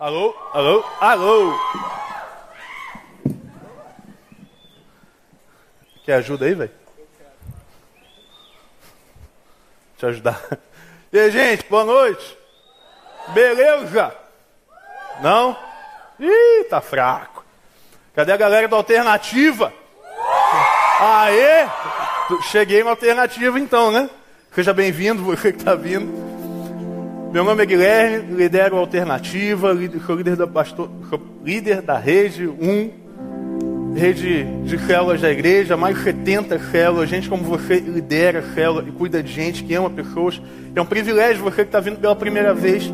Alô? Alô? Alô? Quer ajuda aí, velho? Te ajudar. E aí, gente, boa noite. Beleza? Não? Ih, tá fraco. Cadê a galera da alternativa? Aê! Cheguei na alternativa então, né? Seja bem-vindo, você que está vindo. Meu nome é Guilherme, lidero Alternativa, sou líder da, pastor, líder da rede 1, rede de células da igreja, mais de 70 células, gente como você lidera célula e cuida de gente, que ama pessoas. É um privilégio você que está vindo pela primeira vez,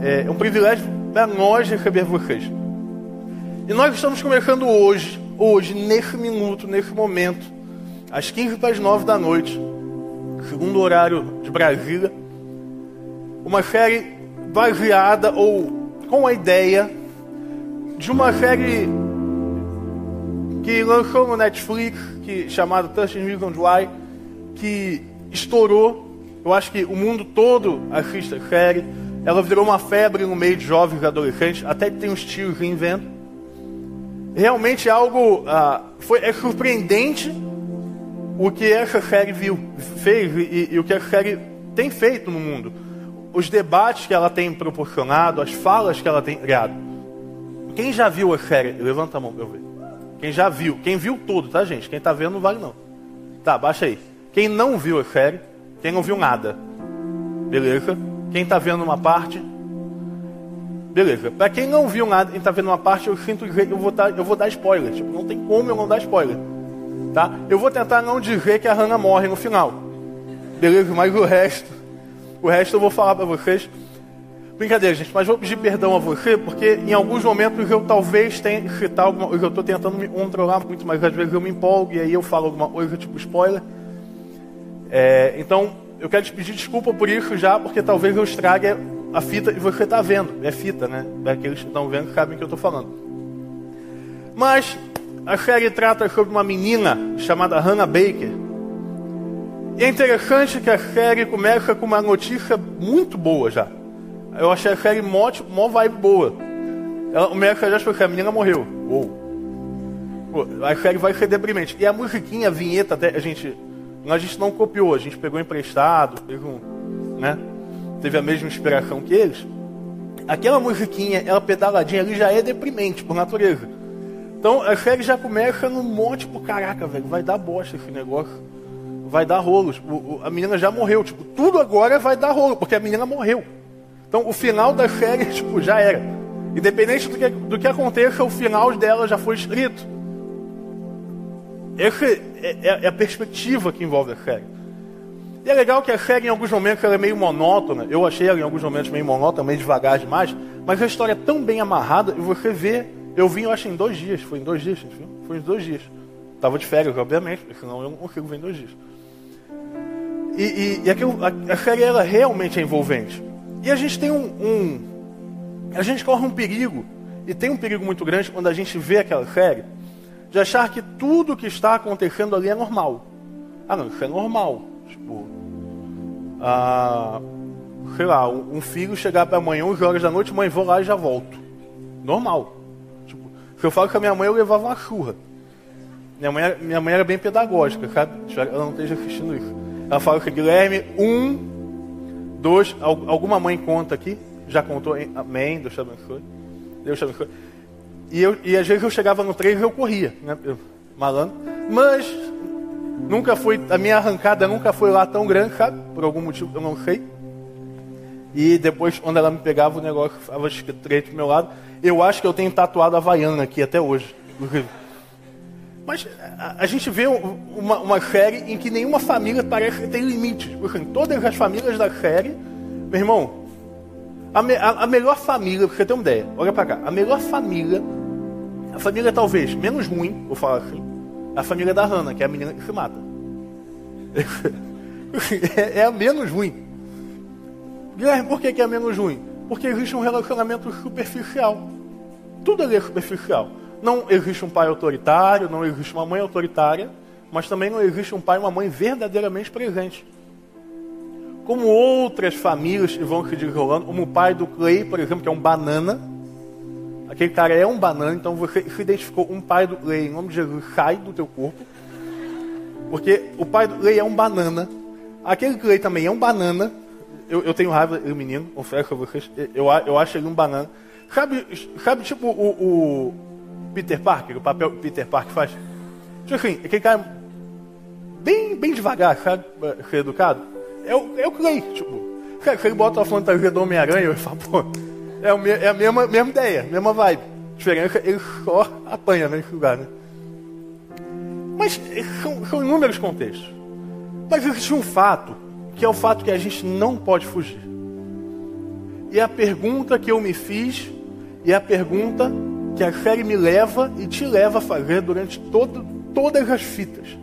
é um privilégio para nós receber vocês. E nós estamos começando hoje, hoje, nesse minuto, nesse momento, às 15 para as 9 da noite, segundo horário de Brasília, uma série baseada ou com a ideia de uma série que lançou no Netflix, que chamada Touching Reasons Why, que estourou. Eu acho que o mundo todo assiste a série. Ela virou uma febre no meio de jovens e adolescentes, até que tem uns tios vendo. Realmente é algo ah, foi é surpreendente o que essa série viu, fez e, e o que a série tem feito no mundo os debates que ela tem proporcionado, as falas que ela tem criado. Quem já viu a série? Levanta a mão para eu ver. Quem já viu? Quem viu tudo, tá, gente? Quem tá vendo não vale não. Tá, baixa aí. Quem não viu a série? Quem não viu nada? Beleza. Quem tá vendo uma parte? Beleza. Para quem não viu nada e tá vendo uma parte, eu sinto que eu vou dar, eu vou dar spoiler. Tipo, não tem como eu não dar spoiler. Tá? Eu vou tentar não dizer que a Hannah morre no final. Beleza? Mas o resto o resto eu vou falar para vocês. Brincadeira, gente, mas vou pedir perdão a você, porque em alguns momentos eu talvez tenha citar alguma coisa, eu estou tentando me controlar muito, mas às vezes eu me empolgo e aí eu falo alguma coisa tipo spoiler. É, então, eu quero te pedir desculpa por isso já, porque talvez eu estrague a fita e você está vendo. É fita, né? Aqueles que estão vendo sabem o que eu estou falando. Mas a série trata sobre uma menina chamada Hannah Baker, e é interessante que a série começa com uma notícia muito boa já. Eu achei a série mó, mó vibe boa. Ela começa já porque a menina morreu. Uou. A série vai ser deprimente. E a musiquinha, a vinheta, até, a gente, a gente não copiou, a gente pegou emprestado, pegou, né? teve a mesma inspiração que eles. Aquela musiquinha, ela pedaladinha ali já é deprimente por natureza. Então a série já começa num monte, tipo, caraca, velho, vai dar bosta esse negócio vai dar rolos. A menina já morreu. Tipo, tudo agora vai dar rolo, porque a menina morreu. Então, o final da série, tipo, já era. Independente do que, do que aconteça, o final dela já foi escrito. Essa é, é, é, a perspectiva que envolve a série. E é legal que a série, em alguns momentos, ela é meio monótona. Eu achei ela, em alguns momentos, meio monótona, meio devagar demais. Mas a história é tão bem amarrada, e você vê... Eu vim, eu acho, em dois dias. Foi em dois dias, enfim. Foi em dois dias. Tava de férias, obviamente, porque senão eu não consigo vir em dois dias. E, e, e aquilo, a, a série ela realmente é envolvente. E a gente tem um, um, A gente corre um perigo, e tem um perigo muito grande quando a gente vê aquela série, de achar que tudo que está acontecendo ali é normal. Ah, não, isso é normal. Tipo. Ah, sei lá, um filho chegar para a mãe 11 horas da noite, mãe, vou lá e já volto. Normal. Tipo, se eu falo com a minha mãe, eu levava uma churra. Minha mãe, minha mãe era bem pedagógica, sabe? Ela não esteja assistindo isso. Fala que Guilherme, um, dois, alguma mãe conta aqui, já contou, amém, Deus te abençoe. Deus te abençoe. E, eu, e às vezes eu chegava no trem e eu corria, né? Eu, malandro. Mas nunca foi, a minha arrancada nunca foi lá tão grande, sabe? Por algum motivo eu não sei. E depois, quando ela me pegava, o negócio estava estreito do meu lado. Eu acho que eu tenho tatuado a Havaiana aqui até hoje. Mas a, a gente vê uma, uma, série em que nenhuma família parece que tem limites. Assim, todas as famílias da série, meu irmão, a, me, a, a melhor família, pra você ter uma ideia, olha pra cá, a melhor família, a família talvez menos ruim, vou falar assim, é a família da Hannah, que é a menina que se mata. é, é a menos ruim. Guilherme, por que, que é a menos ruim? Porque existe um relacionamento superficial. Tudo ali é superficial. Não existe um pai autoritário, não existe uma mãe autoritária, mas também não existe um pai e uma mãe verdadeiramente presentes. Como outras famílias que vão se desenrolando, como o pai do Clay, por exemplo, que é um banana, Aquele cara é um banana, então você se identificou um pai do Lei, em nome de Jesus, sai do teu corpo. Porque o pai do Lei é um banana. Aquele Lei também é um banana. Eu, eu tenho raiva do menino, confesso a vocês. Eu, eu acho ele um banana. Sabe, sabe tipo o, o Peter Parker, o papel que Peter Parker faz? Tipo assim, aquele cara bem, bem devagar, sabe? Ser educado. É o, é o Clay, tipo. Cara, se ele bota a fantasia do Homem-Aranha, eu falo, pô, é, o, é a mesma, mesma ideia, mesma vibe. Diferença, ele só apanha nesse lugar, né? Mas são, são inúmeros contextos. Mas existe um fato, que é o fato que a gente não pode fugir. E é a pergunta que eu me fiz, e é a pergunta que a série me leva e te leva a fazer durante todo, todas as fitas.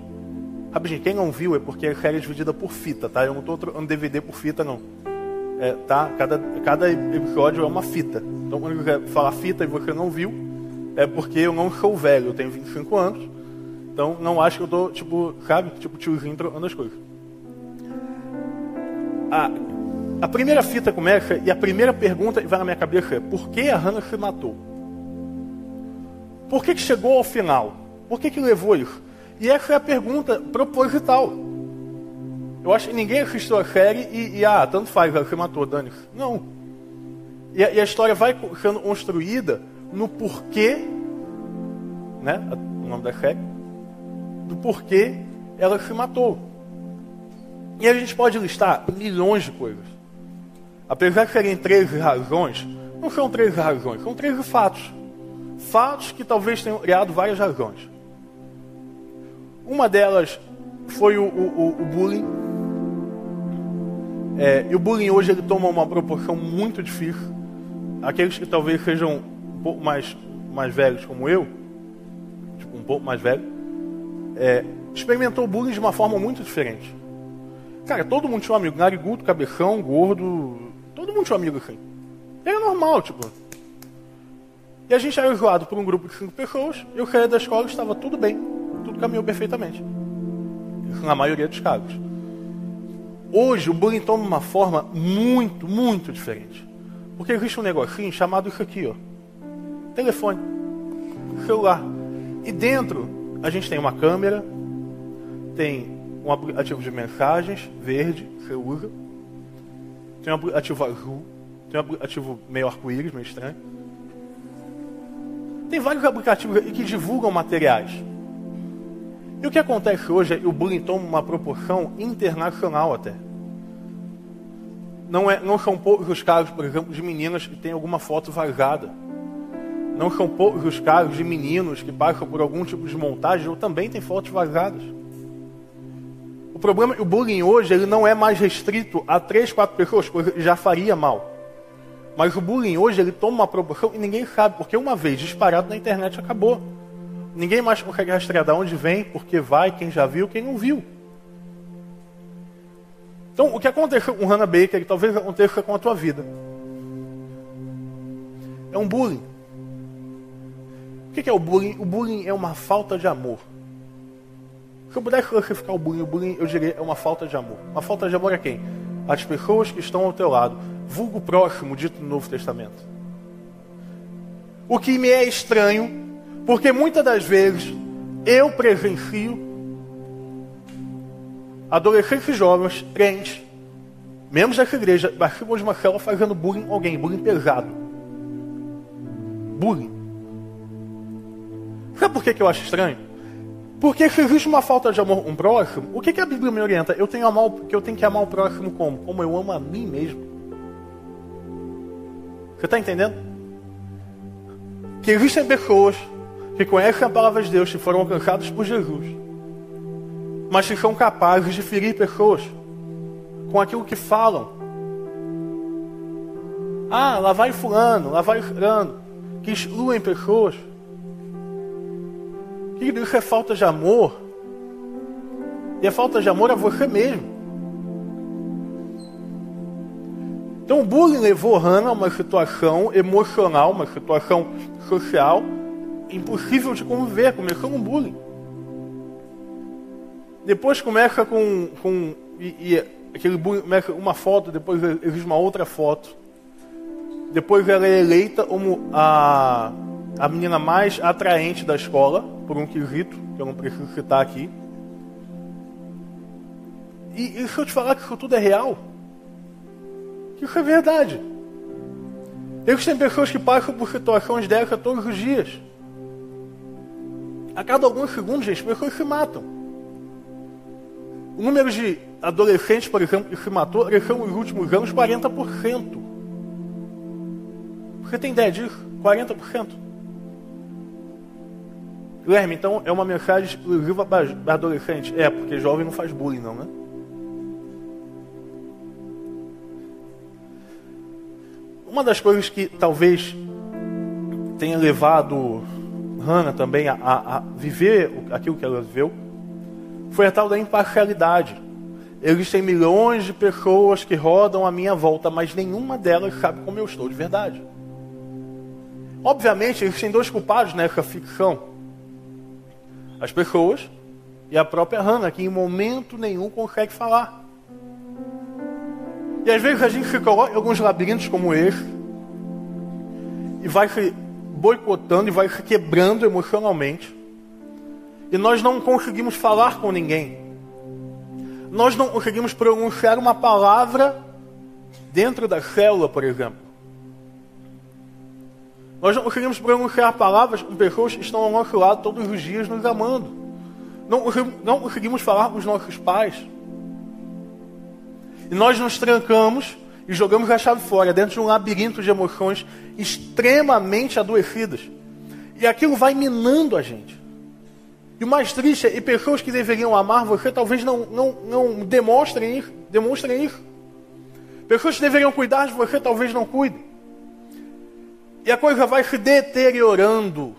Rapidinho, quem não viu é porque a série é dividida por fita, tá? Eu não estou trocando DVD por fita, não. É, tá? Cada, cada episódio é uma fita. Então, quando você falar fita e você não viu, é porque eu não sou velho, eu tenho 25 anos. Então, não acho que eu tô, tipo, sabe? Tipo, tiozinho trocando as coisas. A, a primeira fita começa e a primeira pergunta que vai na minha cabeça é: por que a Hannah se matou? Por que, que chegou ao final? Por que, que levou isso? E essa é a pergunta proposital. Eu acho que ninguém assistiu a série e, e ah, tanto faz, ela se matou, Dani. Não. E a, e a, história vai sendo construída no porquê, né? O nome da série, do porquê ela se matou. E a gente pode listar milhões de coisas. Apesar de serem 13 razões, não são 13 razões, são 13 fatos. Fatos que talvez tenham criado várias razões. Uma delas foi o, o, o bullying. É, e o bullying hoje ele toma uma proporção muito difícil. Aqueles que talvez sejam um pouco mais, mais velhos como eu, tipo, um pouco mais velho, é, experimentou o bullying de uma forma muito diferente. Cara, todo mundo tinha um amigo, narigudo, cabeção, gordo, todo mundo tinha um amigo assim. Era normal, tipo. E a gente era zoado por um grupo de cinco pessoas, eu saía da escola e estava tudo bem tudo caminhou perfeitamente. Na maioria dos casos. Hoje o bullying toma uma forma muito, muito diferente. Porque existe um negocinho chamado isso aqui, ó. Telefone. Celular. E dentro a gente tem uma câmera, tem um aplicativo de mensagens verde, você usa. Tem um aplicativo azul, tem um aplicativo meio arco-íris, meio estranho. Tem vários aplicativos que divulgam materiais. E o que acontece hoje é que o bullying toma uma proporção internacional até. Não, é, não são poucos os casos, por exemplo, de meninas que têm alguma foto vazada. Não são poucos os casos de meninos que passam por algum tipo de montagem ou também têm fotos vazadas. O problema é que o bullying hoje ele não é mais restrito a três, quatro pessoas, coisa que já faria mal. Mas o bullying hoje ele toma uma proporção e ninguém sabe, porque uma vez disparado na internet acabou. Ninguém mais consegue rastrear de onde vem, porque vai, quem já viu, quem não viu. Então, o que aconteceu com Hannah Baker, talvez aconteça com a tua vida. É um bullying. O que é o bullying? O bullying é uma falta de amor. Se eu pudesse classificar o bullying, o bullying eu diria é uma falta de amor. Uma falta de amor a quem? As pessoas que estão ao teu lado. Vulgo próximo, dito no Novo Testamento. O que me é estranho porque muitas das vezes eu presencio adolescentes jovens, crentes, membros dessa igreja, participam de uma célula fazendo bullying alguém, bullying pesado. Bullying. Sabe por que, que eu acho estranho? Porque se existe uma falta de amor um próximo, o que, que a Bíblia me orienta? Eu tenho, amar, que eu tenho que amar o próximo como? Como eu amo a mim mesmo. Você está entendendo? Que existem pessoas que conhecem a palavra de Deus, que foram alcançados por Jesus, mas que são capazes de ferir pessoas com aquilo que falam. Ah, lá vai fulano, lá vai fulano, que excluem pessoas. Que isso é falta de amor. E a falta de amor a você mesmo. Então o bullying levou Hannah a uma situação emocional, uma situação social impossível de conviver, começou um bullying. Depois começa com. com e, e aquele bullying começa uma foto, depois existe uma outra foto. Depois ela é eleita como a a menina mais atraente da escola, por um quesito, que eu não preciso citar aqui. E, e se eu te falar que isso tudo é real, isso é verdade. Existem pessoas que passam por situações dessa todos os dias. A cada alguns segundos, gente, pessoas se matam. O número de adolescentes, por exemplo, que se matou cresceu nos últimos anos 40%. Você tem ideia disso? 40%. Guilherme, então é uma mensagem exclusiva para adolescente? É, porque jovem não faz bullying, não, né? Uma das coisas que talvez tenha levado Hannah também a, a, a viver aquilo que ela viveu foi a tal da imparcialidade. Existem milhões de pessoas que rodam à minha volta, mas nenhuma delas sabe como eu estou de verdade. Obviamente, existem dois culpados nessa ficção as pessoas e a própria Hannah, que em momento nenhum consegue falar. E às vezes a gente se coloca em alguns labirintos como esse e vai se boicotando e vai se quebrando emocionalmente. E nós não conseguimos falar com ninguém. Nós não conseguimos pronunciar uma palavra dentro da célula, por exemplo. Nós não conseguimos pronunciar palavras com pessoas que estão ao nosso lado todos os dias nos amando. Não, não conseguimos falar com os nossos pais. E nós nos trancamos e jogamos a chave fora, dentro de um labirinto de emoções extremamente adoecidas. E aquilo vai minando a gente. E o mais triste é que pessoas que deveriam amar você talvez não, não, não demonstrem isso, demonstrem isso. Pessoas que deveriam cuidar de você talvez não cuidem. E a coisa vai se deteriorando.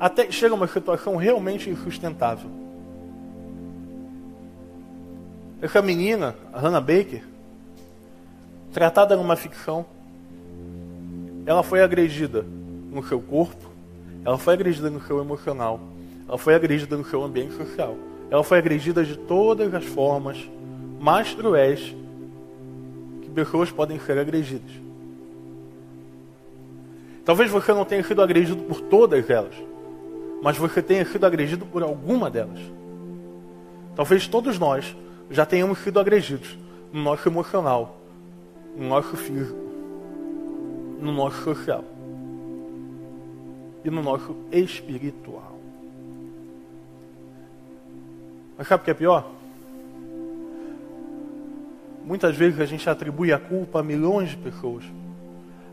Até que chega uma situação realmente insustentável. Essa menina, a Hannah Baker, tratada numa ficção, ela foi agredida no seu corpo, ela foi agredida no seu emocional, ela foi agredida no seu ambiente social, ela foi agredida de todas as formas mais cruéis que pessoas podem ser agredidas. Talvez você não tenha sido agredido por todas elas, mas você tenha sido agredido por alguma delas. Talvez todos nós já tenhamos sido agredidos no nosso emocional, no nosso físico, no nosso social e no nosso espiritual. Mas sabe o que é pior? Muitas vezes a gente atribui a culpa a milhões de pessoas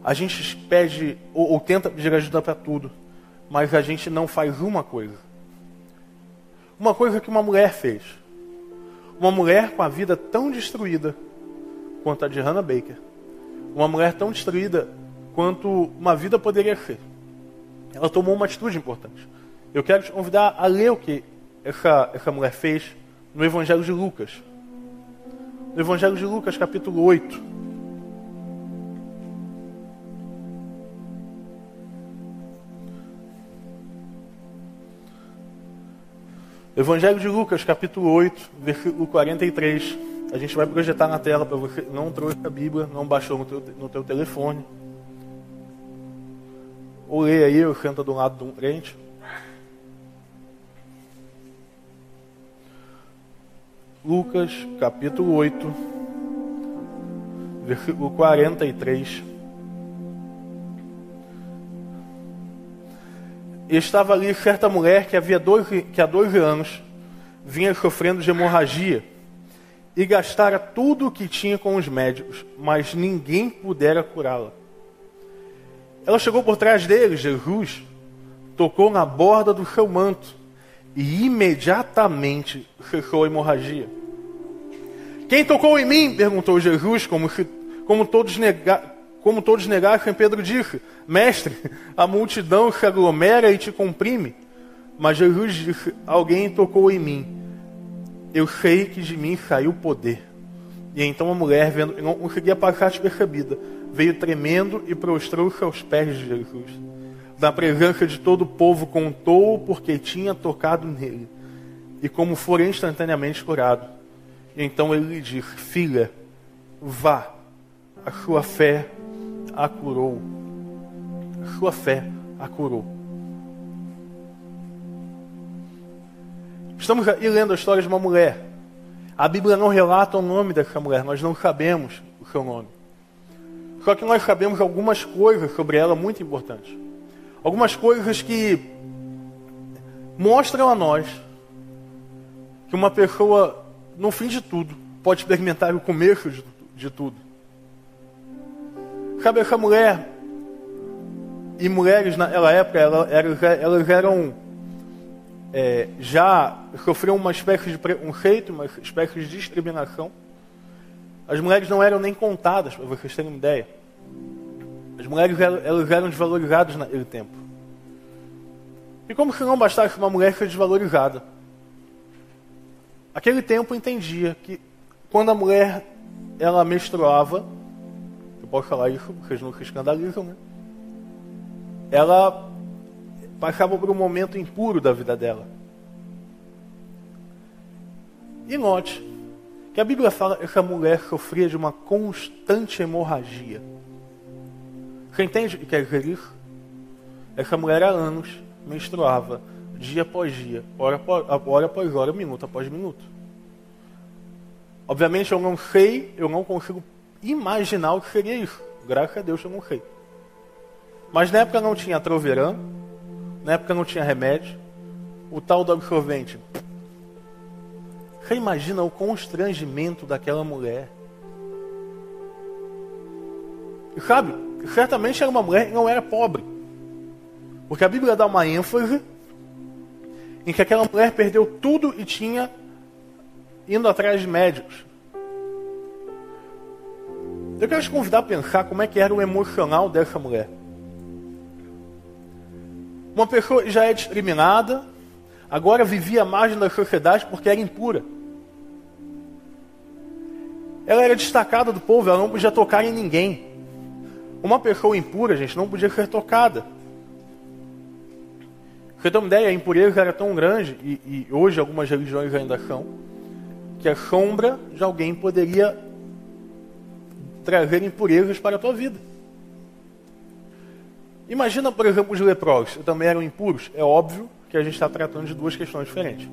a gente pede ou, ou tenta pedir ajuda para tudo, mas a gente não faz uma coisa. Uma coisa que uma mulher fez. Uma mulher com a vida tão destruída quanto a de Hannah Baker. Uma mulher tão destruída quanto uma vida poderia ser. Ela tomou uma atitude importante. Eu quero te convidar a ler o que essa, essa mulher fez no Evangelho de Lucas. No Evangelho de Lucas, capítulo 8. Evangelho de Lucas, capítulo 8, versículo 43. A gente vai projetar na tela para você. Não trouxe a Bíblia, não baixou no teu, no teu telefone. Ou leia aí, ou senta do lado de um crente. Lucas, capítulo 8, versículo 43. E estava ali certa mulher que havia dois, que há dois anos vinha sofrendo de hemorragia e gastara tudo o que tinha com os médicos, mas ninguém pudera curá-la. Ela chegou por trás dele, Jesus, tocou na borda do seu manto e imediatamente cessou a hemorragia. Quem tocou em mim? perguntou Jesus, como, se, como todos nega, como todos negassem, Pedro disse: Mestre, a multidão se aglomera e te comprime. Mas Jesus disse: Alguém tocou em mim. Eu sei que de mim saiu poder. E então a mulher, vendo que não conseguia passar despercebida, veio tremendo e prostrou-se aos pés de Jesus. Na presença de todo o povo, contou porque tinha tocado nele. E como for instantaneamente curado. E então ele lhe disse: Filha, vá, a sua fé a curou. Sua fé a curou. Estamos aí lendo a história de uma mulher. A Bíblia não relata o nome dessa mulher, nós não sabemos o seu nome. Só que nós sabemos algumas coisas sobre ela muito importantes. Algumas coisas que mostram a nós que uma pessoa, no fim de tudo, pode experimentar o começo de, de tudo. Sabe, essa mulher e mulheres naquela época, elas, elas eram é, já sofriam uma espécie de preconceito, uma espécie de discriminação. As mulheres não eram nem contadas, para vocês terem uma ideia. As mulheres elas eram desvalorizadas naquele tempo. E como se não bastasse uma mulher ser desvalorizada, aquele tempo entendia que quando a mulher ela menstruava, posso falar isso, vocês não se escandalizam, né? Ela passava por um momento impuro da vida dela. E note que a Bíblia fala que essa mulher sofria de uma constante hemorragia. Você entende o que quer dizer isso? Essa mulher há anos menstruava, dia após dia, hora após hora, após hora minuto após minuto. Obviamente eu não sei, eu não consigo imaginar o que seria isso. Graças a Deus eu não sei. Mas na época não tinha troverã, na época não tinha remédio, o tal do absorvente. Você imagina o constrangimento daquela mulher. E sabe, certamente era uma mulher que não era pobre. Porque a Bíblia dá uma ênfase em que aquela mulher perdeu tudo e tinha indo atrás de médicos. Eu quero te convidar a pensar como é que era o emocional dessa mulher. Uma pessoa já é discriminada, agora vivia à margem da sociedade porque era impura. Ela era destacada do povo, ela não podia tocar em ninguém. Uma pessoa impura, gente, não podia ser tocada. Você tem uma ideia, a impureza era tão grande, e, e hoje algumas religiões ainda são, que a sombra de alguém poderia trazer impurezas para a tua vida. Imagina, por exemplo, os leprosos, também eram impuros. É óbvio que a gente está tratando de duas questões diferentes.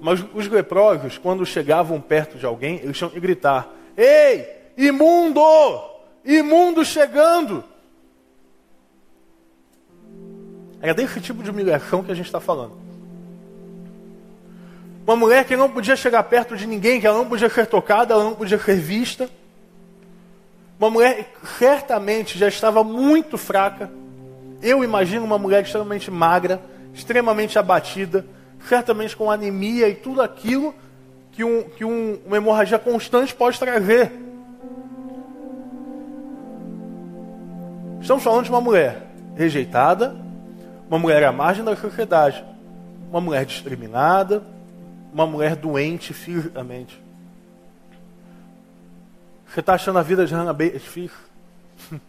Mas os leprosos, quando chegavam perto de alguém, eles tinham que gritar: Ei, imundo! Imundo chegando! Era desse tipo de humilhação que a gente está falando. Uma mulher que não podia chegar perto de ninguém, que ela não podia ser tocada, ela não podia ser vista. Uma mulher certamente já estava muito fraca. Eu imagino uma mulher extremamente magra, extremamente abatida, certamente com anemia e tudo aquilo que, um, que um, uma hemorragia constante pode trazer. Estamos falando de uma mulher rejeitada, uma mulher à margem da sociedade, uma mulher discriminada, uma mulher doente fisicamente. Você está achando a vida de Hannah Baker difícil?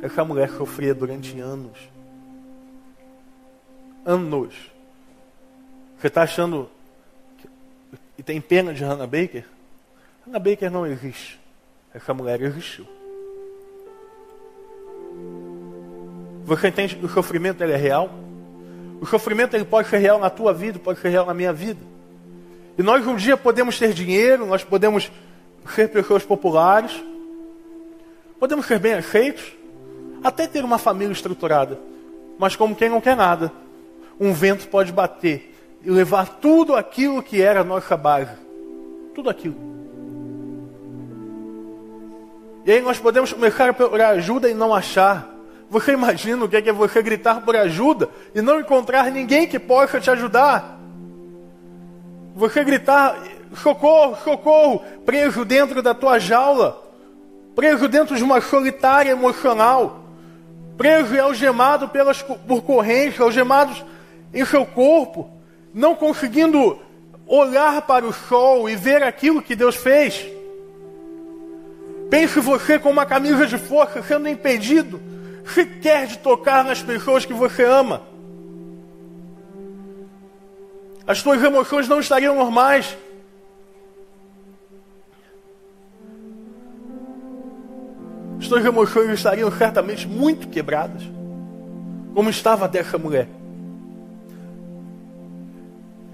Essa mulher sofria durante anos. Anos. Você está achando e tem pena de Hannah Baker? Hannah Baker não existe. Essa mulher existiu. Você entende que o sofrimento ele é real? O sofrimento ele pode ser real na tua vida, pode ser real na minha vida. E nós um dia podemos ter dinheiro, nós podemos ser pessoas populares, podemos ser bem aceitos, até ter uma família estruturada. Mas como quem não quer nada, um vento pode bater e levar tudo aquilo que era nossa base. Tudo aquilo. E aí nós podemos começar a procurar ajuda e não achar. Você imagina o que é, que é você gritar por ajuda e não encontrar ninguém que possa te ajudar? Você gritar, socorro, socorro, preso dentro da tua jaula, preso dentro de uma solitária emocional, preso e algemado pelas, por correntes, algemados em seu corpo, não conseguindo olhar para o sol e ver aquilo que Deus fez. Pense você com uma camisa de força sendo impedido sequer de tocar nas pessoas que você ama. As suas emoções não estariam normais. Suas emoções estariam certamente muito quebradas, como estava dessa mulher.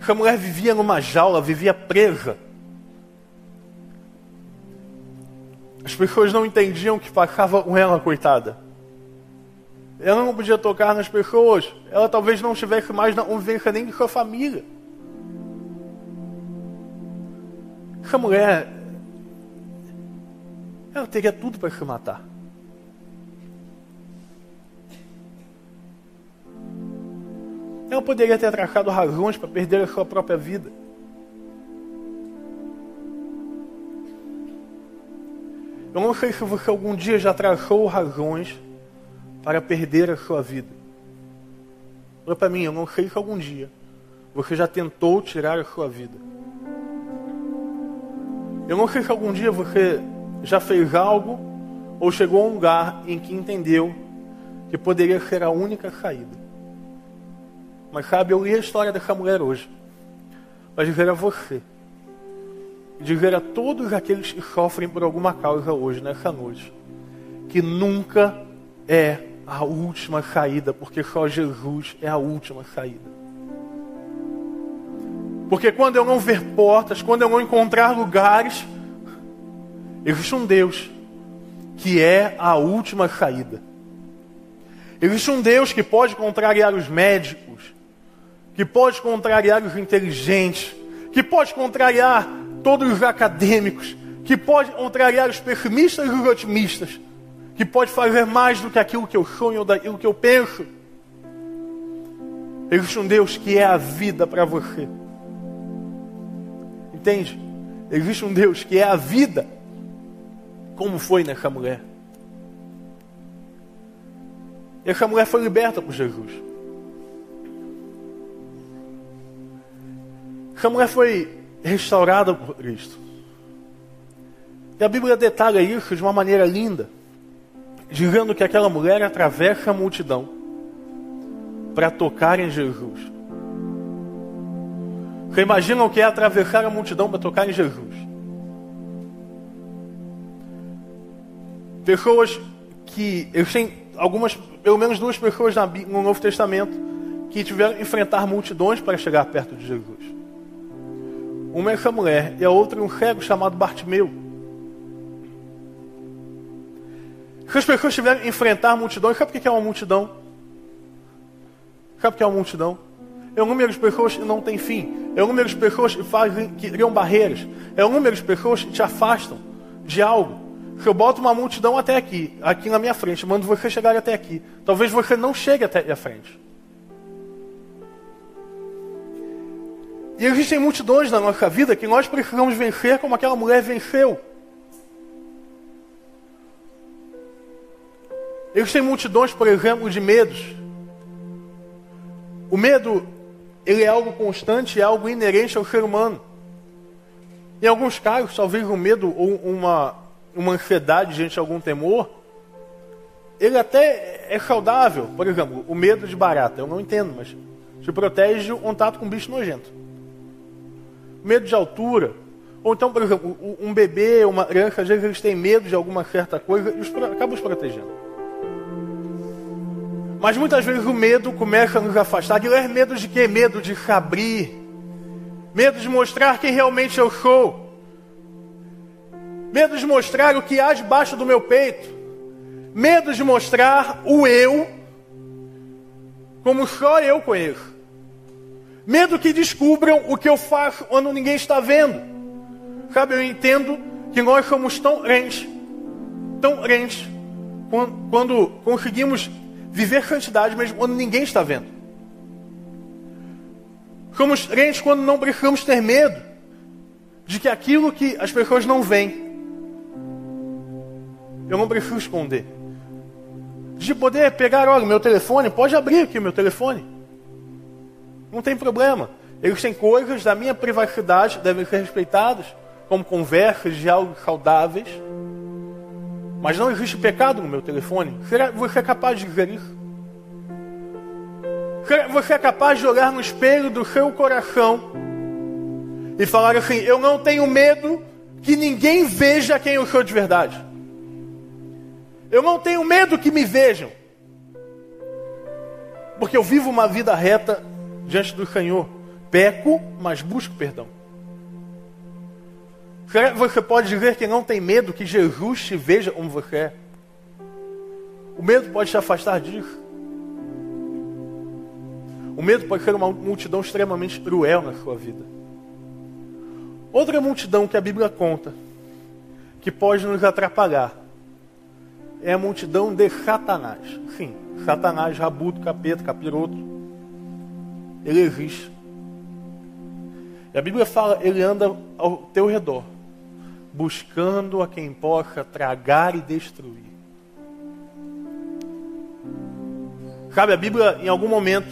Essa mulher vivia numa jaula, vivia presa. As pessoas não entendiam o que passava com ela, coitada. Ela não podia tocar nas pessoas. Ela talvez não estivesse mais na convivência nem de sua família. Essa mulher, ela teria tudo para se matar. Ela poderia ter atracado razões para perder a sua própria vida. Eu não sei se você algum dia já traçou razões para perder a sua vida. Olha para mim, eu não sei se algum dia você já tentou tirar a sua vida. Eu não sei se algum dia você já fez algo ou chegou a um lugar em que entendeu que poderia ser a única saída. Mas sabe, eu li a história dessa mulher hoje. Para dizer a você, dizer a todos aqueles que sofrem por alguma causa hoje, nessa noite, que nunca é a última saída, porque só Jesus é a última saída. Porque quando eu não ver portas, quando eu não encontrar lugares, existe um Deus que é a última saída. Existe um Deus que pode contrariar os médicos, que pode contrariar os inteligentes, que pode contrariar todos os acadêmicos, que pode contrariar os pessimistas e os otimistas, que pode fazer mais do que aquilo que eu sonho ou daquilo que eu penso. Existe um Deus que é a vida para você. Entende? Existe um Deus que é a vida, como foi nessa mulher. E essa mulher foi liberta por Jesus. Essa mulher foi restaurada por Cristo. E a Bíblia detalha isso de uma maneira linda, dizendo que aquela mulher atravessa a multidão para tocar em Jesus. Você imagina o que é atravessar a multidão para tocar em Jesus? Pessoas que. Eu sei algumas, pelo menos duas pessoas no Novo Testamento que tiveram que enfrentar multidões para chegar perto de Jesus. Uma é essa mulher e a outra é um cego chamado Bartimeu. Essas pessoas tiveram que enfrentar multidões. Sabe o que é uma multidão? Sabe o que é uma multidão? É um número de pessoas que não tem fim. É um número de pessoas que, fazem, que criam barreiras. É um número de pessoas que te afastam de algo. Se eu boto uma multidão até aqui, aqui na minha frente, mando você chegar até aqui. Talvez você não chegue até a frente. E existem multidões na nossa vida que nós precisamos vencer como aquela mulher venceu. Existem multidões, por exemplo, de medos. O medo, ele é algo constante, é algo inerente ao ser humano. Em alguns casos, talvez um medo ou uma, uma ansiedade diante algum temor, ele até é saudável. Por exemplo, o medo de barata, eu não entendo, mas te protege o contato com bicho nojento medo de altura. Ou então, por exemplo, um bebê, uma criança, às vezes eles têm medo de alguma certa coisa e os, acabam os protegendo. Mas muitas vezes o medo começa a nos afastar. E é medo de quê? Medo de se abrir. Medo de mostrar quem realmente eu sou. Medo de mostrar o que há debaixo do meu peito. Medo de mostrar o eu como só eu conheço. Medo que descubram o que eu faço quando ninguém está vendo. Sabe, eu entendo que nós somos tão rentes, tão rentes, quando conseguimos viver santidade mesmo quando ninguém está vendo. Somos rentes quando não precisamos ter medo de que aquilo que as pessoas não veem, eu não preciso esconder. De poder pegar, olha, meu telefone, pode abrir aqui o meu telefone. Não tem problema. Eles têm coisas da minha privacidade, devem ser respeitadas, como conversas, diálogos saudáveis. Mas não existe pecado no meu telefone. Será que você é capaz de dizer isso? Que você é capaz de olhar no espelho do seu coração e falar assim: Eu não tenho medo que ninguém veja quem eu sou de verdade. Eu não tenho medo que me vejam. Porque eu vivo uma vida reta diante do Senhor. Peco, mas busco perdão. Você pode dizer que não tem medo que Jesus te veja como você é. O medo pode te afastar disso. O medo pode ser uma multidão extremamente cruel na sua vida. Outra multidão que a Bíblia conta, que pode nos atrapalhar, é a multidão de Satanás. Sim, Satanás, rabuto, capeta, capiroto. Ele existe. E a Bíblia fala, ele anda ao teu redor, buscando a quem possa tragar e destruir. Sabe, a Bíblia, em algum momento,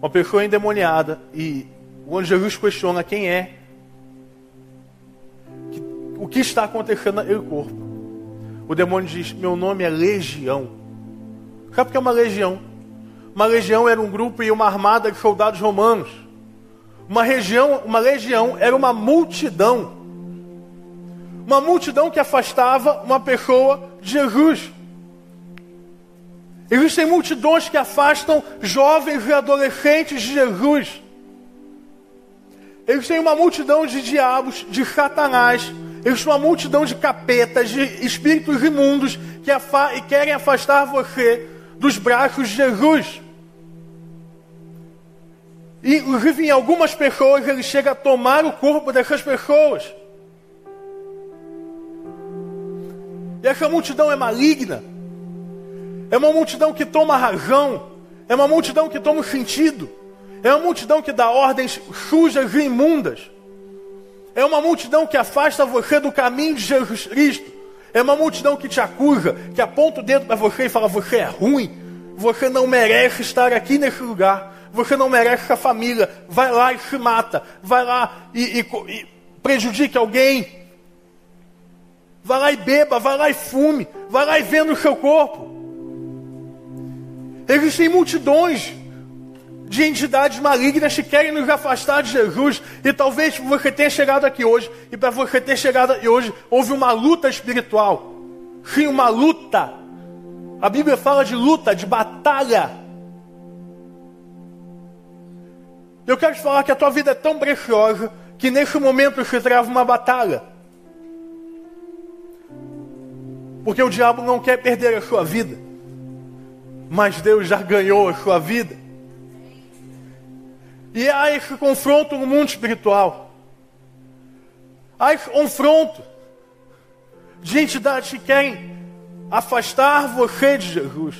uma pessoa endemoniada, e quando Jesus questiona quem é, o que está acontecendo naquele corpo, o demônio diz: Meu nome é Legião. Sabe o que é uma legião? Uma legião era um grupo e uma armada de soldados romanos. Uma região, uma legião era uma multidão. Uma multidão que afastava uma pessoa de Jesus. Existem multidões que afastam jovens e adolescentes de Jesus. Existem uma multidão de diabos, de Satanás. Existe uma multidão de capetas, de espíritos imundos que e querem afastar você dos braços de Jesus. E, inclusive, em algumas pessoas, ele chega a tomar o corpo dessas pessoas. E essa multidão é maligna. É uma multidão que toma razão. É uma multidão que toma sentido. É uma multidão que dá ordens sujas e imundas. É uma multidão que afasta você do caminho de Jesus Cristo. É uma multidão que te acusa, que aponta o dedo para você e fala: você é ruim, você não merece estar aqui nesse lugar. Você não merece essa família. Vai lá e se mata. Vai lá e, e, e prejudique alguém. Vai lá e beba, vai lá e fume. Vai lá e venda o seu corpo. Existem multidões de entidades malignas que querem nos afastar de Jesus. E talvez você tenha chegado aqui hoje, e para você ter chegado aqui hoje, houve uma luta espiritual. Sim, uma luta. A Bíblia fala de luta, de batalha. Eu quero te falar que a tua vida é tão preciosa que nesse momento se trava uma batalha. Porque o diabo não quer perder a sua vida. Mas Deus já ganhou a sua vida. E há esse confronto no mundo espiritual. Há esse confronto de entidades que querem afastar você de Jesus.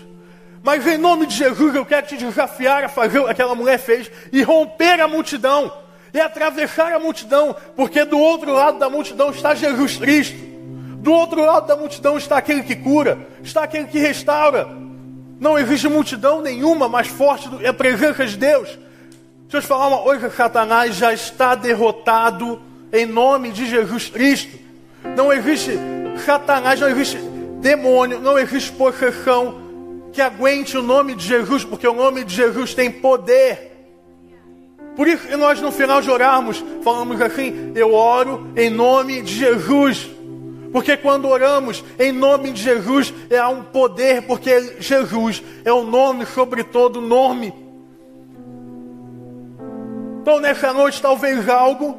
Mas em nome de Jesus eu quero te desafiar a fazer o que aquela mulher fez e romper a multidão e atravessar a multidão, porque do outro lado da multidão está Jesus Cristo. Do outro lado da multidão está aquele que cura, está aquele que restaura. Não existe multidão nenhuma mais forte do que a presença de Deus. Deixa eu te falar uma coisa: Satanás já está derrotado em nome de Jesus Cristo. Não existe Satanás, não existe demônio, não existe possessão, que aguente o nome de Jesus, porque o nome de Jesus tem poder. Por isso que nós no final de orarmos, falamos assim: eu oro em nome de Jesus. Porque quando oramos em nome de Jesus, é um poder, porque Jesus é o nome sobre todo nome. Então nessa noite, talvez algo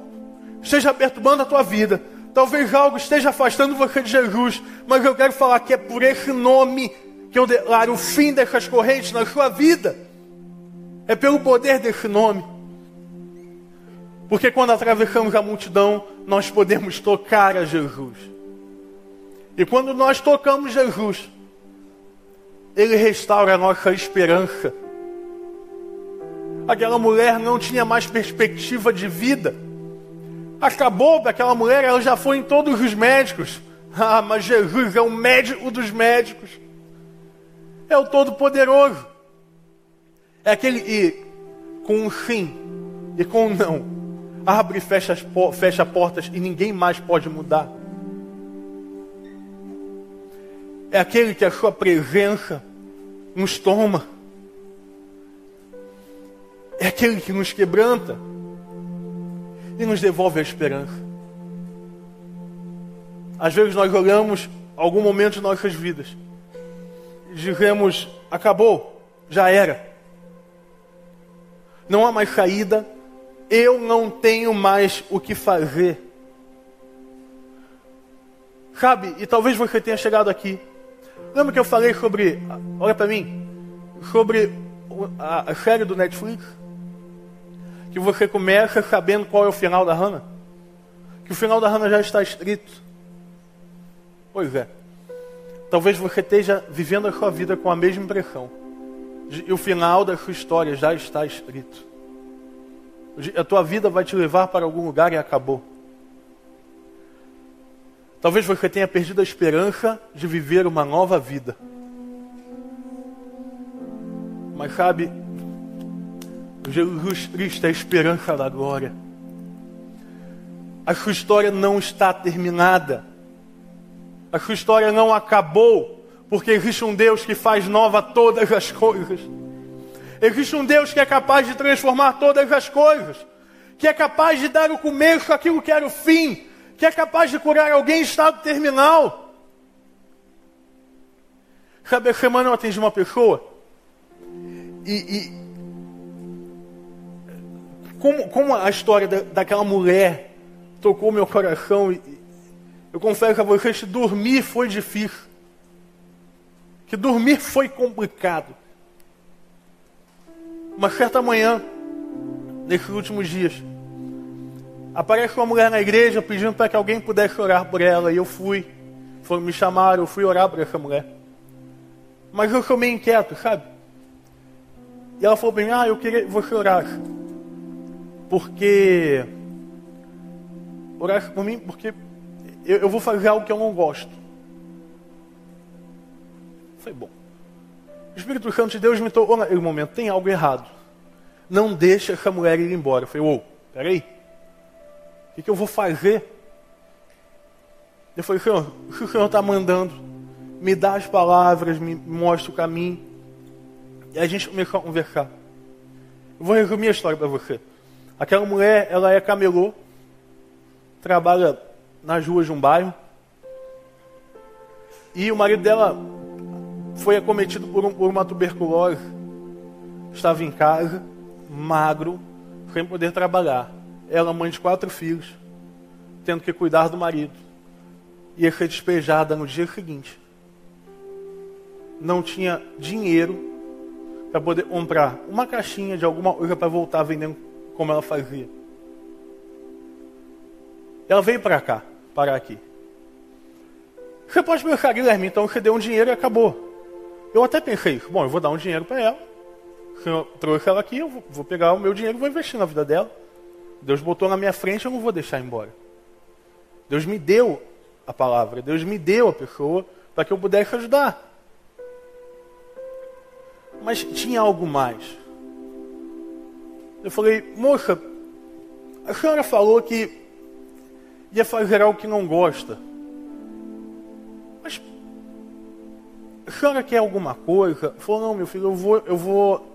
esteja perturbando a tua vida. Talvez algo esteja afastando você de Jesus. Mas eu quero falar que é por esse nome que eu declaro o fim dessas correntes na sua vida. É pelo poder desse nome. Porque quando atravessamos a multidão, nós podemos tocar a Jesus. E quando nós tocamos Jesus, Ele restaura a nossa esperança. Aquela mulher não tinha mais perspectiva de vida. Acabou aquela mulher, ela já foi em todos os médicos. Ah, mas Jesus é o médico dos médicos é o Todo-Poderoso. É aquele que, com um sim e com um não, abre e fecha, as, fecha portas e ninguém mais pode mudar. É aquele que a sua presença nos toma. É aquele que nos quebranta e nos devolve a esperança. Às vezes nós olhamos algum momento de nossas vidas, dizemos: acabou, já era. Não há mais saída, eu não tenho mais o que fazer. Sabe, e talvez você tenha chegado aqui. Lembra que eu falei sobre, olha para mim, sobre a série do Netflix? Que você começa sabendo qual é o final da Hannah? Que o final da Hannah já está escrito. Pois é. Talvez você esteja vivendo a sua vida com a mesma impressão. E o final da sua história já está escrito. A tua vida vai te levar para algum lugar e acabou. Talvez você tenha perdido a esperança de viver uma nova vida. Mas sabe, Jesus Cristo é a esperança da glória. A sua história não está terminada. A sua história não acabou, porque existe um Deus que faz nova todas as coisas. Existe um Deus que é capaz de transformar todas as coisas, que é capaz de dar o começo àquilo que era o fim, que é capaz de curar alguém em estado terminal. Sabe, a semana eu atendi uma pessoa e, e como, como, a história da, daquela mulher tocou meu coração e eu confesso a vocês que dormir foi difícil. Que dormir foi complicado. Uma certa manhã, nesses últimos dias, Aparece uma mulher na igreja pedindo para que alguém pudesse orar por ela. E eu fui. Foram me chamar, eu fui orar por essa mulher. Mas eu sou meio inquieto, sabe? E ela falou para mim, ah, eu queria que você orasse. Porque. Orasse por mim, porque eu, eu vou fazer algo que eu não gosto. Foi bom. O Espírito Santo de Deus me tocou naquele momento, tem algo errado. Não deixa essa mulher ir embora. Eu falei, ô, peraí. O que, que eu vou fazer? Eu falei, Senhor, o Senhor está mandando? Me dá as palavras, me mostra o caminho. E a gente começou a conversar. Eu vou resumir a história para você. Aquela mulher, ela é camelô, trabalha nas ruas de um bairro. E o marido dela foi acometido por, um, por uma tuberculose. Estava em casa, magro, sem poder trabalhar ela, mãe de quatro filhos, tendo que cuidar do marido, ia ser despejada no dia seguinte. Não tinha dinheiro para poder comprar uma caixinha de alguma coisa para voltar vendendo como ela fazia. Ela veio para cá, parar aqui. Você pode pensar, Guilherme, então você deu um dinheiro e acabou. Eu até pensei, bom, eu vou dar um dinheiro para ela. O senhor trouxe ela aqui, eu vou pegar o meu dinheiro e vou investir na vida dela. Deus botou na minha frente, eu não vou deixar embora. Deus me deu a palavra, Deus me deu a pessoa para que eu pudesse ajudar. Mas tinha algo mais. Eu falei, moça, a senhora falou que ia fazer algo que não gosta. Mas a senhora quer alguma coisa? Falou, não, meu filho, eu vou, eu vou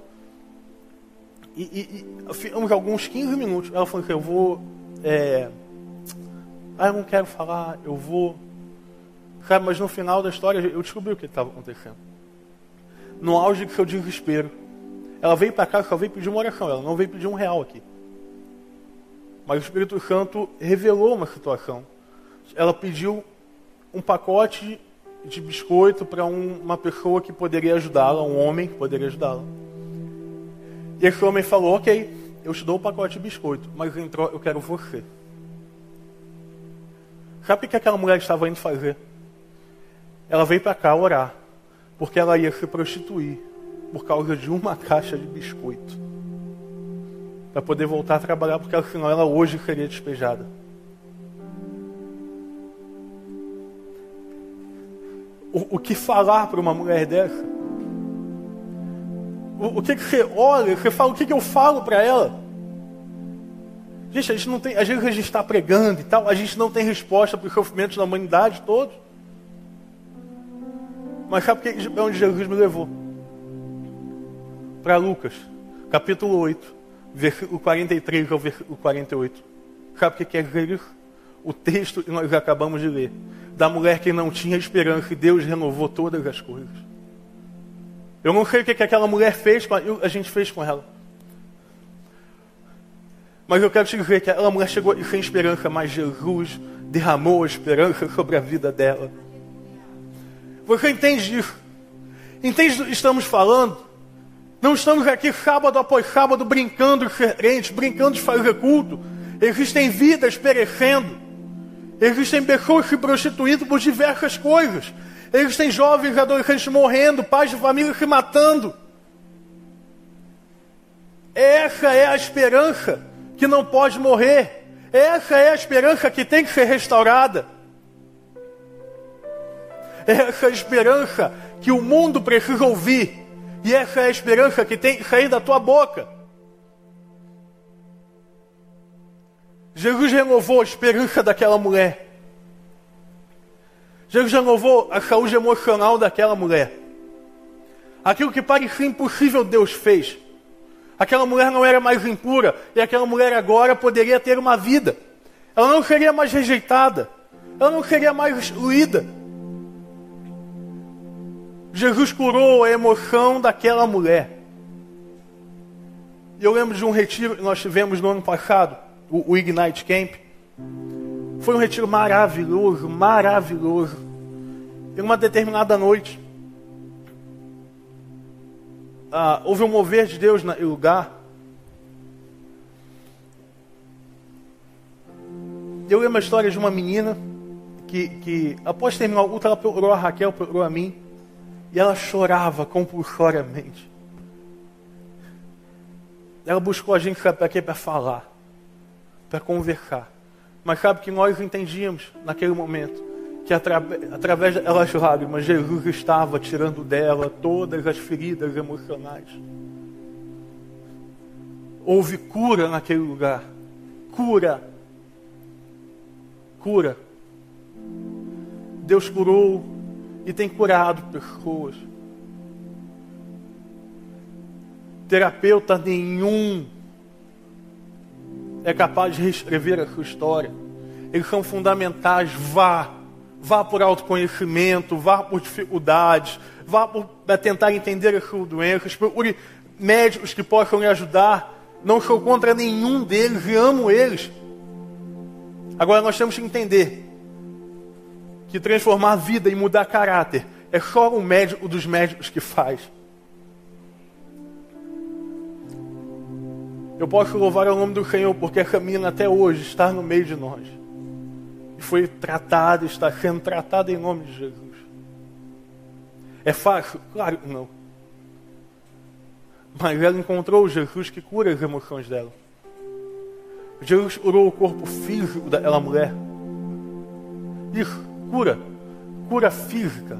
e, e, e ficamos alguns 15 minutos. Ela falou assim: Eu vou. É... Ah, eu não quero falar, eu vou. Sabe, mas no final da história eu descobri o que estava acontecendo. No auge do seu desespero. Ela veio para cá, só veio pedir uma oração, ela não veio pedir um real aqui. Mas o Espírito Santo revelou uma situação. Ela pediu um pacote de biscoito para um, uma pessoa que poderia ajudá-la, um homem que poderia ajudá-la. E esse homem falou: Ok, eu te dou o um pacote de biscoito, mas entrou, eu quero você. Sabe o que aquela mulher estava indo fazer? Ela veio para cá orar, porque ela ia se prostituir por causa de uma caixa de biscoito. Para poder voltar a trabalhar, porque senão ela hoje seria despejada. O, o que falar para uma mulher dessa? O, o que, que você olha, você fala, o que, que eu falo para ela? Gente, a gente não tem, às vezes a gente está pregando e tal, a gente não tem resposta para os sofrimentos da humanidade todos. Mas sabe que, onde Jesus me levou? Para Lucas, capítulo 8, versículo 43 ao versículo 48. Sabe o que quer dizer o texto que nós acabamos de ler, da mulher que não tinha esperança e Deus renovou todas as coisas. Eu não sei o que aquela mulher fez, a gente fez com ela. Mas eu quero te dizer que aquela mulher chegou sem esperança, mas Jesus derramou a esperança sobre a vida dela. Você entende isso? Entende do que estamos falando? Não estamos aqui sábado após sábado brincando de ser brincando de fazer culto. Existem vidas perecendo. Existem pessoas se prostituindo por diversas coisas. Existem jovens adolescentes morrendo, pais de família se matando. Essa é a esperança que não pode morrer. Essa é a esperança que tem que ser restaurada. Essa é a esperança que o mundo precisa ouvir. E essa é a esperança que tem que sair da tua boca. Jesus renovou a esperança daquela mulher. Jesus renovou a saúde emocional daquela mulher. Aquilo que parecia impossível, Deus fez. Aquela mulher não era mais impura e aquela mulher agora poderia ter uma vida. Ela não seria mais rejeitada. Ela não seria mais excluída. Jesus curou a emoção daquela mulher. Eu lembro de um retiro que nós tivemos no ano passado, o, o Ignite Camp. Foi um retiro maravilhoso, maravilhoso. Em uma determinada noite, ah, houve um mover de Deus no lugar. Eu lembro a história de uma menina que, que após terminar o culto, ela procurou a Raquel, procurou a mim, e ela chorava compulsoriamente. Ela buscou a gente, para quê? Para falar, para conversar. Mas sabe que nós entendíamos naquele momento que através das lágrimas Jesus estava tirando dela todas as feridas emocionais. Houve cura naquele lugar. Cura. Cura. Deus curou e tem curado pessoas. Terapeuta nenhum é capaz de reescrever a sua história. Eles são fundamentais. Vá vá por autoconhecimento, vá por dificuldades, vá por tentar entender as suas doenças, procure médicos que possam lhe ajudar. Não sou contra nenhum deles e amo eles. Agora nós temos que entender que transformar a vida e mudar caráter é só o médico dos médicos que faz. Eu posso louvar o nome do Senhor porque essa menina até hoje está no meio de nós e foi tratado, está sendo tratado em nome de Jesus. É fácil? Claro que não. Mas ela encontrou Jesus que cura as emoções dela. Jesus curou o corpo físico daquela mulher. Isso, cura. Cura física.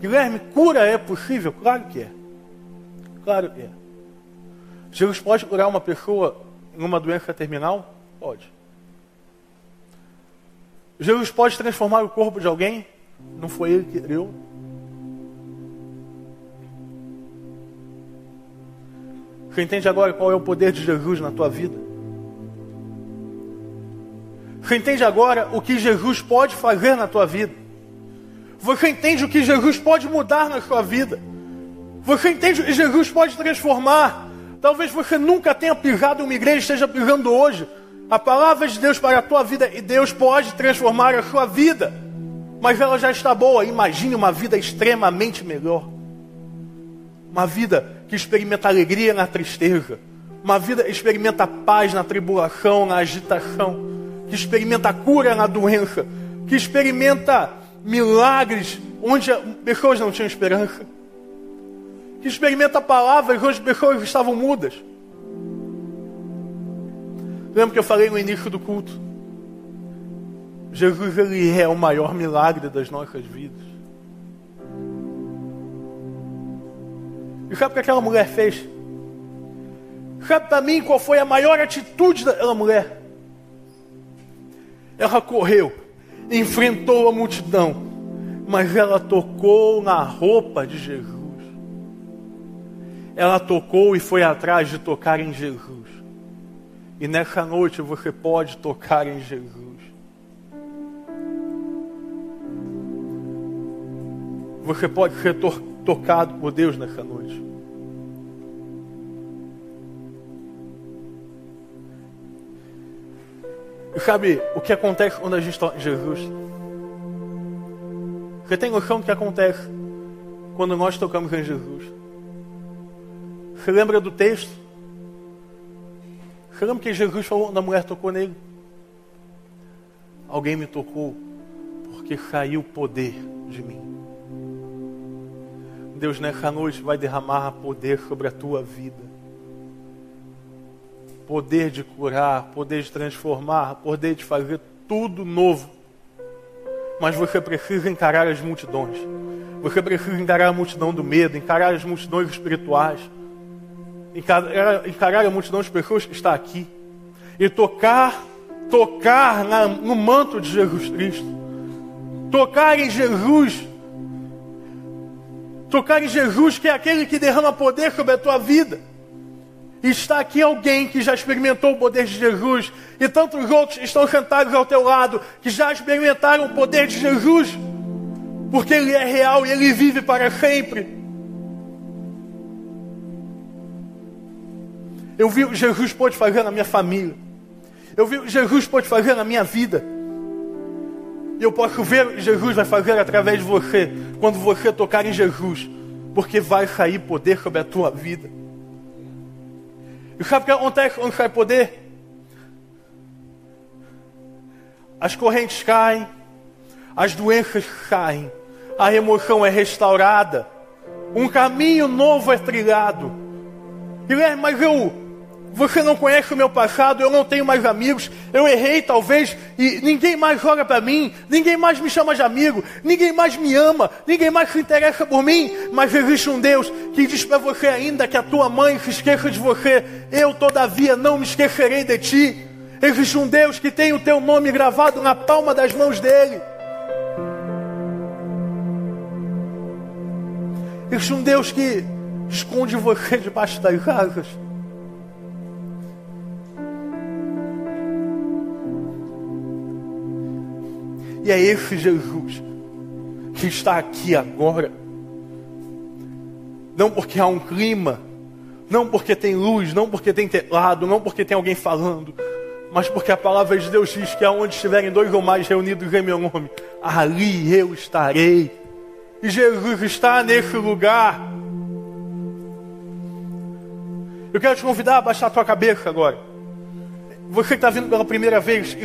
Guilherme, cura é possível? Claro que é. Claro que é. Jesus pode curar uma pessoa em uma doença terminal? Pode. Jesus pode transformar o corpo de alguém? Não foi ele que criou? Você entende agora qual é o poder de Jesus na tua vida? Você entende agora o que Jesus pode fazer na tua vida? Você entende o que Jesus pode mudar na sua vida? Você entende o que Jesus pode transformar? Talvez você nunca tenha pisado em uma igreja e esteja pisando hoje. A palavra de Deus para a tua vida e Deus pode transformar a sua vida. Mas ela já está boa. Imagine uma vida extremamente melhor. Uma vida que experimenta alegria na tristeza. Uma vida que experimenta paz na tribulação, na agitação. Que experimenta cura na doença. Que experimenta milagres onde pessoas não tinham esperança. Que experimenta palavras onde pessoas estavam mudas. Lembra que eu falei no início do culto? Jesus ele é o maior milagre das nossas vidas. E sabe o que aquela mulher fez? Sabe para mim qual foi a maior atitude daquela mulher? Ela correu, enfrentou a multidão, mas ela tocou na roupa de Jesus. Ela tocou e foi atrás de tocar em Jesus. E nessa noite você pode tocar em Jesus. Você pode ser to tocado por Deus nessa noite. E sabe o que acontece quando a gente toca em Jesus? Você tem noção do que acontece quando nós tocamos em Jesus? Você lembra do texto? Você lembra que Jesus falou quando a mulher tocou nele? Alguém me tocou porque saiu poder de mim. Deus nessa noite vai derramar poder sobre a tua vida. Poder de curar, poder de transformar, poder de fazer tudo novo. Mas você precisa encarar as multidões. Você precisa encarar a multidão do medo, encarar as multidões espirituais, encarar, encarar a multidão de pessoas que está aqui e tocar, tocar na, no manto de Jesus Cristo, tocar em Jesus, tocar em Jesus que é aquele que derrama poder sobre a tua vida. Está aqui alguém que já experimentou o poder de Jesus, e tantos outros estão sentados ao teu lado que já experimentaram o poder de Jesus, porque Ele é real e Ele vive para sempre. Eu vi o que Jesus pode fazer na minha família, eu vi o que Jesus pode fazer na minha vida, e eu posso ver o que Jesus vai fazer através de você, quando você tocar em Jesus, porque vai sair poder sobre a tua vida. E sabe o que acontece quando sai poder? As correntes caem, as doenças caem, a emoção é restaurada, um caminho novo é trilhado. Guilherme, mas eu você não conhece o meu passado, eu não tenho mais amigos, eu errei talvez e ninguém mais olha para mim, ninguém mais me chama de amigo, ninguém mais me ama, ninguém mais se interessa por mim, mas existe um Deus que diz para você ainda que a tua mãe se esqueça de você, eu todavia não me esquecerei de ti. Existe um Deus que tem o teu nome gravado na palma das mãos dele. Existe um Deus que esconde você debaixo das asas. E é esse Jesus que está aqui agora. Não porque há um clima, não porque tem luz, não porque tem teclado, não porque tem alguém falando, mas porque a palavra de Deus diz que aonde estiverem dois ou mais reunidos em meu nome, ali eu estarei. E Jesus está nesse lugar. Eu quero te convidar a baixar a tua cabeça agora. Você que está vindo pela primeira vez,